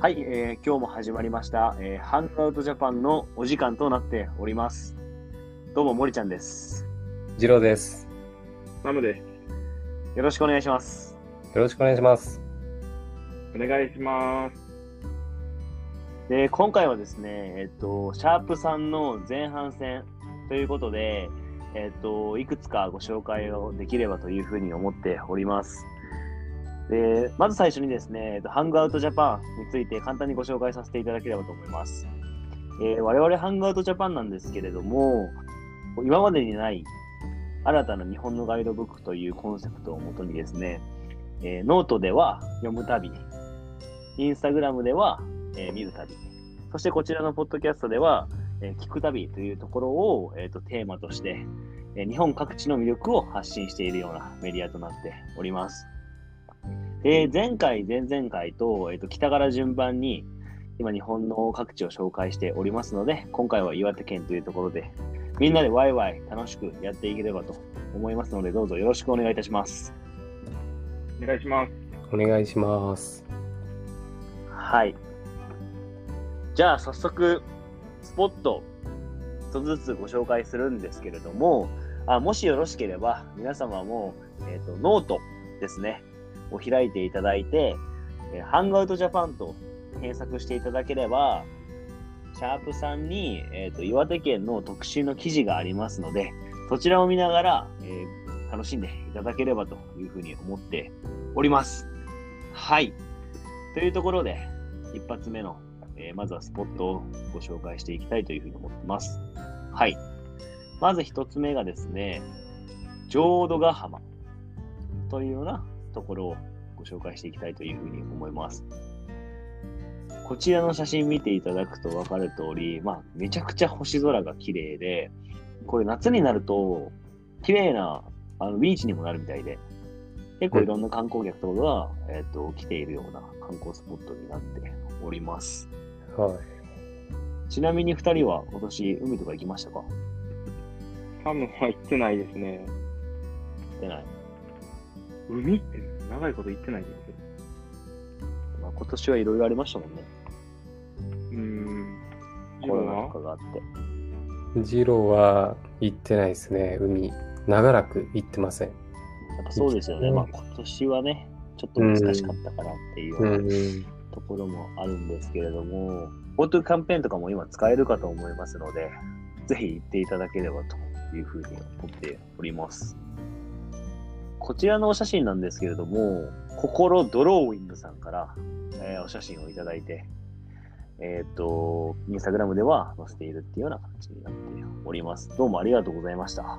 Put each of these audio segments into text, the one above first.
はい、えー今日も始まりました、えーハングアウトジャパンのお時間となっております。どうも、森ちゃんです。次郎です。ナムでよろしくお願いします。よろしくお願いします。す。お願いします。で今回はですね、えっと、シャープさんの前半戦ということで、えっと、いくつかご紹介をできればというふうに思っております。でまず最初にですね、ハングアウトジャパンについて簡単にご紹介させていただければと思います。えー我々ハングアウトジャパンなんですけれども、今までにない新たな日本のガイドブックというコンセプトをもとにですね、えーノートでは読む旅、インスタグラムでは、えー見る旅、そしてこちらのポッドキャストでは、え聞く旅というところを、えーとテーマとして、え日本各地の魅力を発信しているようなメディアとなっております。で前回、前々回と,、えーと北から順番に今日本の各地を紹介しておりますので、今回は岩手県というところで、みんなでワイワイ楽しくやっていければと思いますので、どうぞよろしくお願いいたします。お願いします。お願いします。はい。じゃあ早速、スポット、一つずつご紹介するんですけれども、あもしよろしければ、皆様も、えっ、と、ノートですね、を開いていただいて、え Hangout Japan と検索していただければ、シャープさんに、えっ、と、岩手県の特集の記事がありますので、そちらを見ながら、えー楽しんでいただければというふうに思っております。はい。というところで、一発目の、えーまずはスポットをご紹介していきたいというふうに思ってます。はい。まず一つ目がですね、浄土ヶ浜というようなところをご紹介していきたいというふうに思います。こちらの写真見ていただくと分かる通り、まあ、めちゃくちゃ星空が綺麗で、これ夏になると、綺麗なあのビーチにもなるみたいで、結構いろんな観光客とかが、えっと来ているような観光スポットになっております。はい。ちなみに2人は今年海とか行きましたか？サムは行ってないですね。行ってない。海って長いこと行ってないですよ。まあ、今年はいろいろありましたもんね。うーん。ジコロナローはとかがあって。次郎は行ってないですね、海。長らく行ってません。やっぱそうですよね。うんまあ今年はね、ちょっと難しかったかなっていうよう。ところもあるんですけれども、GoTo キャンペーンとかも今使えるかと思いますので、ぜひ行っていただければというふうに思っております。こちらのお写真なんですけれども、心ドローイングさんから、えーお写真をいただいて、えっ、と、インスタグラムでは載せているっていうような形になっております。どうもありがとうございました。あ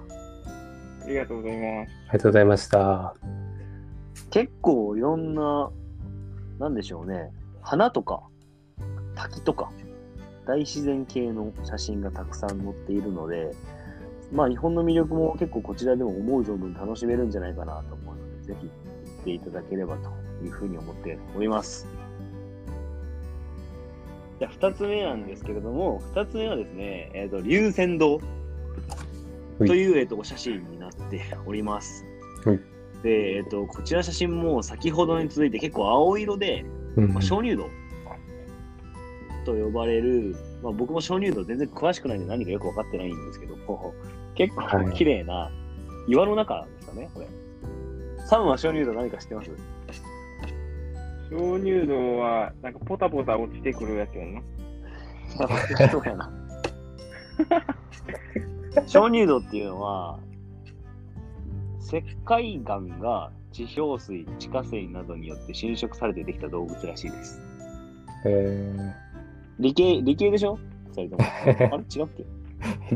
りがとうございます。ありがとうございました。結構いろんな、なんでしょうね、花とか滝とか大自然系の写真がたくさん載っているので、まあ日本の魅力も結構こちらでも思う存分楽しめるんじゃないかなと思うので、ぜひ行っていただければというふうに思っております。じゃあ二つ目なんですけれども、二つ目はですね、えっ、と、龍泉洞という、えっとお写真になっております。はいで、えっと、こちら写真も先ほどに続いて結構青色で、うんまあ、鍾乳洞と呼ばれる、まあ、僕も鍾乳洞全然詳しくないんで何かよく分かってないんですけども、結構はい綺麗な岩の中ですかね、これ。サムは鍾乳洞何か知ってます？鍾乳洞は、なんかポタポタ落ちてくるやつやんな。そうやな。鍾乳洞っていうのは、石灰岩が地表水、地下水などによって侵食されてできた洞窟らしいです。え理系、理系でしょ？二人とも。あれ？違うっけ？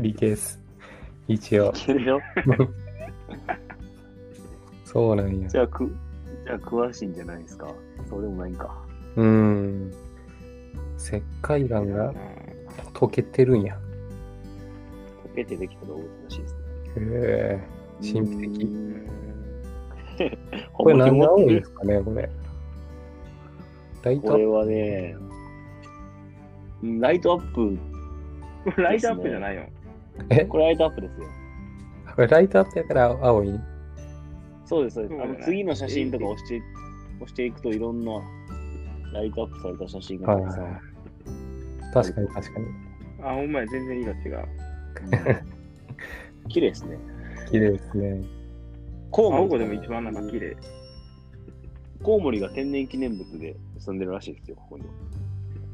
ー、理系です。一応理。系でしょ？そうなんやじ。ゃあ、く、じゃあ詳しいんじゃないですか？そうでもないんか。うん。石灰岩が溶けてるんや。溶けてできた洞窟らしいですね。へえ神秘的これ何が多いですかね、これ。ライトこれはね、うんライトアップ、こ れライトアップじゃないよ。え？これライトアップですよ。これライトアップやから青い？そうです、そうです。あの次の写真とか押して、押していくといろんなライトアップされた写真がたくさん。はいはい。確かに確かに。あ、ほんまや、全然色違う。綺麗ですね。綺麗ですね。コウモリでも一番なんか綺麗。コウモリが天然記念物で住んでるらしいですよ、ここに。う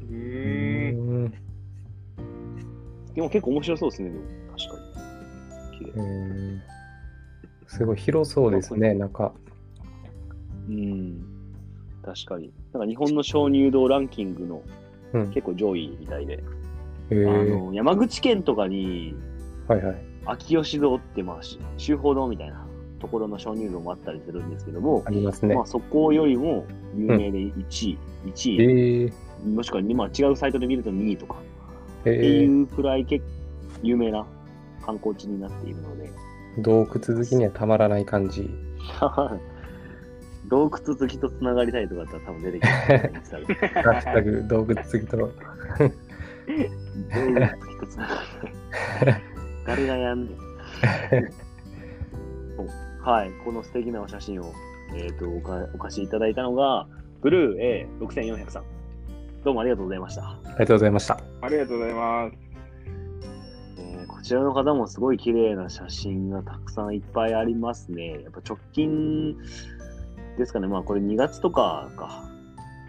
うーん。ん。でも結構面白そうですね、でも確かに。綺麗。うんすごい広そうですね、中。うん。確かに。なんか日本の鍾乳洞ランキングのうん。結構上位みたいで、へえあの山口県とかにはいはい。秋吉堂って、まあ、し修法堂みたいなところの鍾乳洞もあったりするんですけども、ありますねまあ、。そこよりも有名で1位、1位、ええもしくは、まあ、違うサイトで見ると2位とかえっていえうくらい結有名な観光地になっているので、洞窟好きにはたまらない感じ。洞窟好きとつながりたいとかだったら多分出てきますね。ハッシュタグ 洞窟好きと。洞窟好きとつながりたい。誰がやんねん。はい、この素敵なお写真を、えー、とおかお貸しいただいたのが、ブルー A6400 さん。どうもありがとうございました。ありがとうございました。ありがとうございます。えーこちらの方もすごい綺麗な写真がたくさんいっぱいありますね。やっぱ直近ですかね、まあこれ2月とかか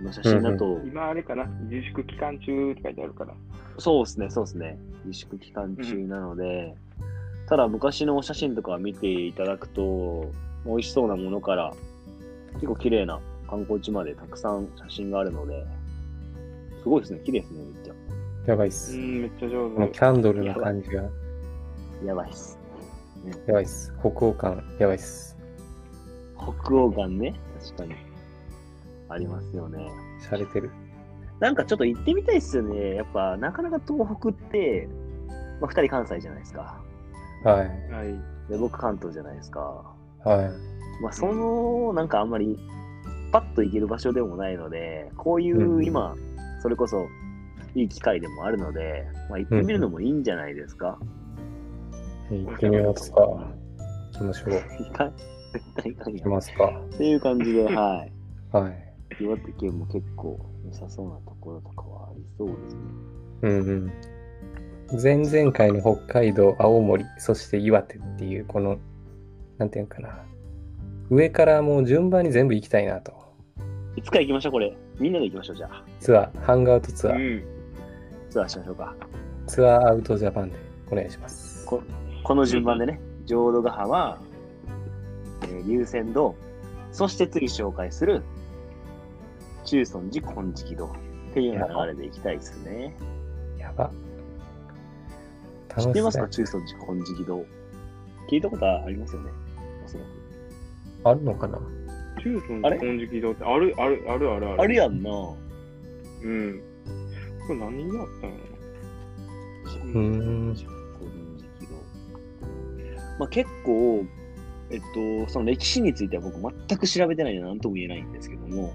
の写真だと、今あれかな、自粛期間中って書いてあるから。そうですね、そうですね。自粛期間中なので、ただ昔のお写真とか見ていただくと、美味しそうなものから、結構綺麗な観光地までたくさん写真があるので、すごいですね、綺麗ですね、めっちゃ。うやばいっす。ん、めっちゃ上この手。キャンドルの感じがやばいっす。やばいっす。北欧感やばいっす。北欧岩ね、確かに。ありますよね。洒落てる。なんかちょっと行ってみたいっすよね。やっぱ、なかなか東北って、まあ、二人関西じゃないですか。はい。はい。で、僕関東じゃないですか。はい。まあ、その、なんかあんまり、パッと行ける場所でもないので、こういうう、ん今、それこそ、いい機会でもあるので、まあ、行ってみるのもいいんじゃないですか。行ってみますか。行きましょう。いかん、絶対いかん行き。ますか。っていう感じで、はい。はい。岩手県も結構良さそうなところとかはありそうですね。うんうん。前々回の北海道、青森、そして岩手っていう、この、なんていうのかな。上からもう順番に全部行きたいなと。いつか行きましょう、これ。みんなで行きましょう、じゃあ。ツアー、ハングアウトツアー、うん。ツアーしましょうか。ツアーアウトジャパンでお願いします。ここの順番でね、浄土ヶ浜、えー、龍泉洞、そして次紹介する、中尊寺金色堂っていう流れでいきたいですね。やば。知ってますか楽し中尊寺金色堂。聞いたことありますよね。おそらく。あるのかな？中尊あれ金色堂ってある？あるあるあるある。あるやんな。うん。これ何があったのうーん。金色堂。まあ結構、えっと、その歴史については僕全く調べてないので何とも言えないんですけども、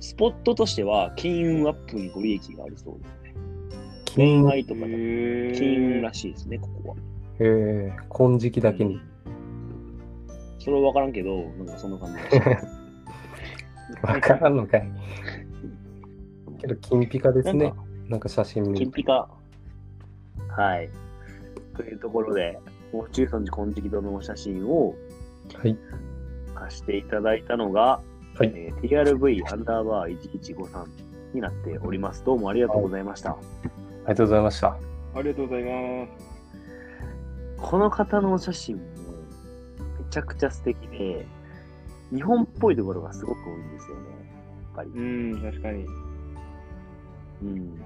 スポットとしては金運アップにご利益があるそうですね。恋愛とか金運らしいですね、ここは。えー、金色だけに。それは分からんけど、なんかそんな感じでした。わからんのかい。けど、金ピカですねなんか。なんか写真見。金ピカ。はい。というところで、もう中尊寺金色堂のお写真をはい。貸していただいたのが、はいえー TRV アンダーバー1153になっております。どうもありがとうございました。ありがとうございました。ありがとうございます。この方のお写真ちゃくちゃ素敵で、日本っぽいところがすごく多いんですよね。やっぱり。うん、確かに。うん、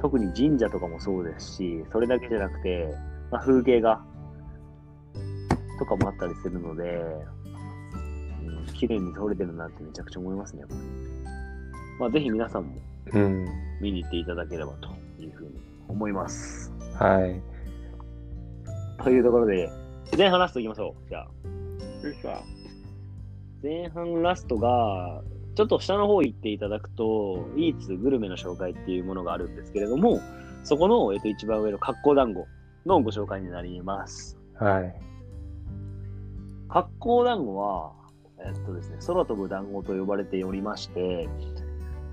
特に神社とかもそうですし、それだけじゃなくて、まあ、風景画とかもあったりするので、うん、綺麗に撮れてるなってめちゃくちゃ思いますね。やっぱりまあ、ぜひ皆さんもうん。見に行っていただければというふうに思います。はい。というところで、前半ラストいきましょう。じゃあ。前半ラストが、ちょっと下の方行っていただくと、イーツグルメの紹介っていうものがあるんですけれども、そこの、えっと、一番上の格好団子のご紹介になります。はい。格好団子は、えっとですね、空飛ぶ団子と呼ばれておりまして、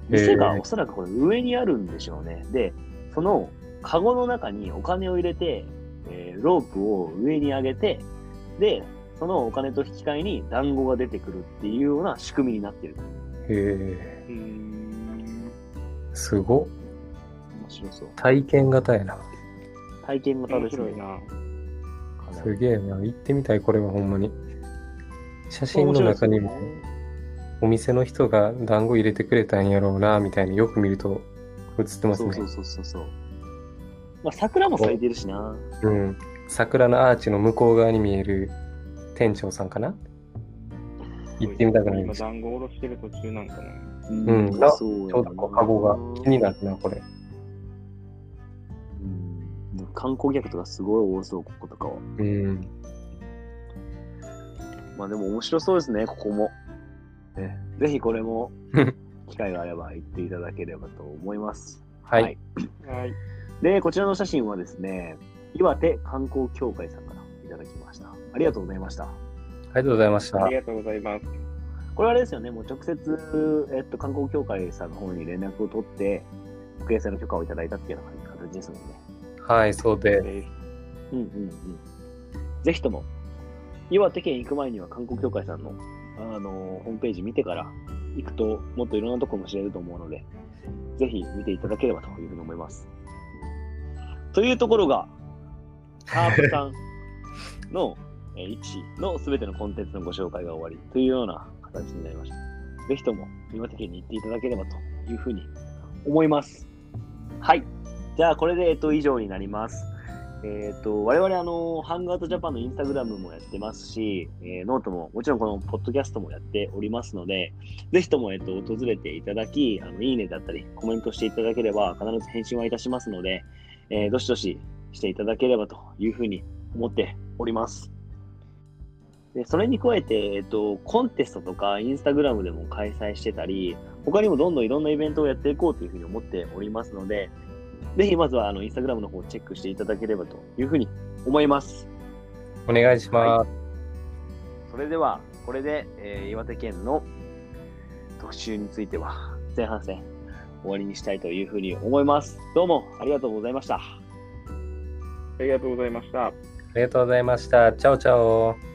店がおそらくこれ上にあるんでしょうね。で、そのカゴの中にお金を入れて、えーロープを上に上げて、で、そのお金と引き換えに団子が出てくるっていうような仕組みになってる。へ。え、すごっ。面白そう。体験型やな。体験型面ですね。白いな。かなすげえな。行ってみたい、これはほんまに。写真の中にも面白いですよねお店の人が団子入れてくれたんやろうな、みたいによく見ると映ってますね。そうそうそうそうそう。まあ、桜も咲いてるしな。うん。桜のアーチの向こう側に見える店長さんかな？行ってみたくなりま今、した。団子おろしてる途中なんかな。うんうんなそうちょうどこうカゴが気になるな、これ。うん観光客とかすごい多そう、こことかは。うん。まあでも面白そうですね、ここも。ねぜひこれも 機会があれば行っていただければと思います。はい。はいはい。で、こちらの写真はですね、岩手観光協会さんからいただきました。ありがとうございました。ありがとうございましたあり。がとうございます。これはあれですよね、もう直接、えっと、観光協会さんの方に連絡を取って、掲載の許可をいただいたっていうような形ですので、はい、そうで。うんうんうん。ぜひとも、岩手県行く前には観光協会さんの、あのホームページ見てから行くと、もっといろんなところも知れると思うので、ぜひ見ていただければというふうに思います。というところが、シャープさんのえー1のすべてのコンテンツのご紹介が終わりというような形になりました。ぜひとも岩手県に行っていただければというふうに思います。はい。じゃあ、これで、えっと、以上になります。えっ、と、我々、あの、ハングアウトジャパンのインスタグラムもやってますし、えーノートも、もちろんこのポッドキャストもやっておりますので、ぜひとも、えっ、と、訪れていただき、あの、いいねだったり、コメントしていただければ、必ず返信はいたしますので、えーどしどししていただければというふうに思っております。で、それに加えて、えっ、と、コンテストとか、インスタグラムでも開催してたり、他にもどんどんいろんなイベントをやっていこうというふうに思っておりますので、ぜひまずはあのインスタグラムの方をチェックしていただければというふうに思います。お願いします。それでは、これで、えー岩手県の特集については前半戦終わりにしたいというふうに思います。どうもありがとうございました。ありがとうございました。ありがとうございました。チャオチャオ。